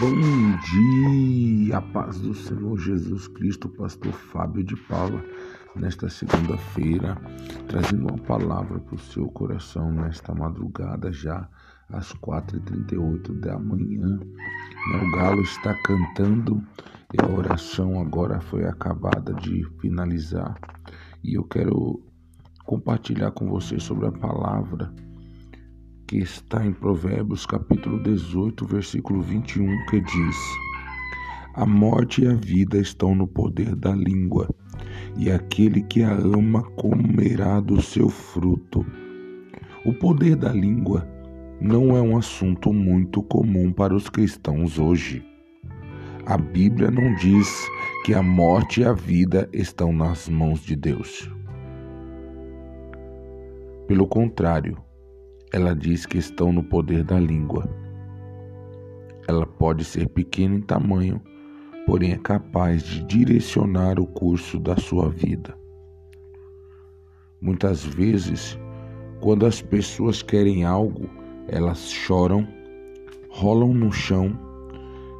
Bom dia, paz do Senhor Jesus Cristo, Pastor Fábio de Paula, nesta segunda-feira, trazendo uma palavra para o seu coração nesta madrugada, já às 4h38 da manhã. Né, o galo está cantando e a oração agora foi acabada de finalizar. E eu quero compartilhar com você sobre a palavra que está em Provérbios capítulo 18, versículo 21, que diz: A morte e a vida estão no poder da língua, e aquele que a ama comerá do seu fruto. O poder da língua não é um assunto muito comum para os cristãos hoje. A Bíblia não diz que a morte e a vida estão nas mãos de Deus. Pelo contrário, ela diz que estão no poder da língua. Ela pode ser pequena em tamanho, porém é capaz de direcionar o curso da sua vida. Muitas vezes, quando as pessoas querem algo, elas choram, rolam no chão,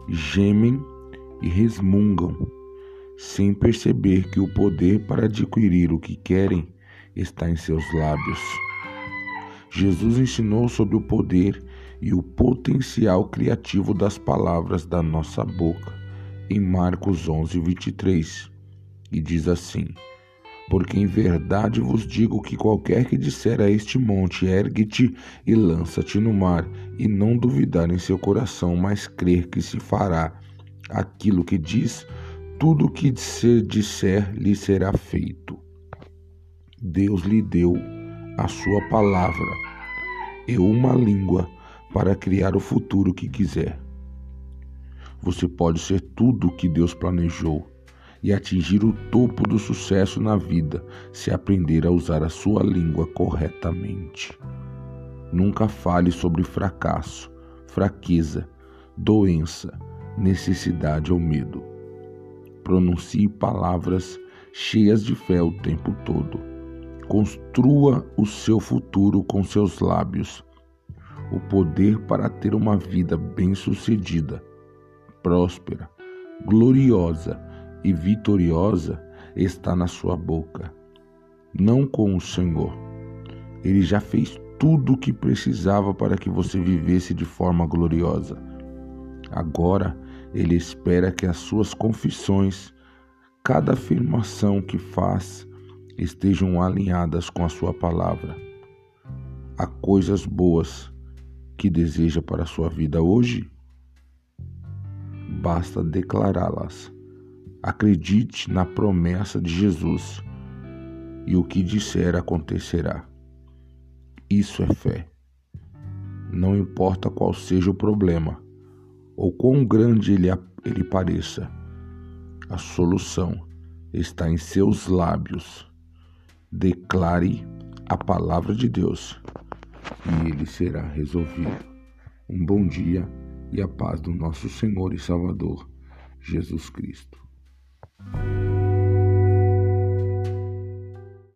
gemem e resmungam, sem perceber que o poder para adquirir o que querem está em seus lábios. Jesus ensinou sobre o poder e o potencial criativo das palavras da nossa boca em Marcos 11, 23, e diz assim: Porque em verdade vos digo que qualquer que disser a este monte, ergue-te e lança-te no mar, e não duvidar em seu coração, mas crer que se fará aquilo que diz, tudo o que se disser lhe será feito. Deus lhe deu a sua palavra e uma língua para criar o futuro que quiser. Você pode ser tudo o que Deus planejou e atingir o topo do sucesso na vida se aprender a usar a sua língua corretamente. Nunca fale sobre fracasso, fraqueza, doença, necessidade ou medo. Pronuncie palavras cheias de fé o tempo todo Construa o seu futuro com seus lábios. O poder para ter uma vida bem-sucedida, próspera, gloriosa e vitoriosa está na sua boca, não com o Senhor. Ele já fez tudo o que precisava para que você vivesse de forma gloriosa. Agora, ele espera que as suas confissões, cada afirmação que faz, estejam alinhadas com a Sua palavra. Há coisas boas que deseja para a sua vida hoje? Basta declará-las. Acredite na promessa de Jesus e o que disser acontecerá. Isso é fé. Não importa qual seja o problema ou quão grande ele, ele pareça, a solução está em seus lábios declare a palavra de Deus e ele será resolvido. Um bom dia e a paz do nosso Senhor e Salvador, Jesus Cristo.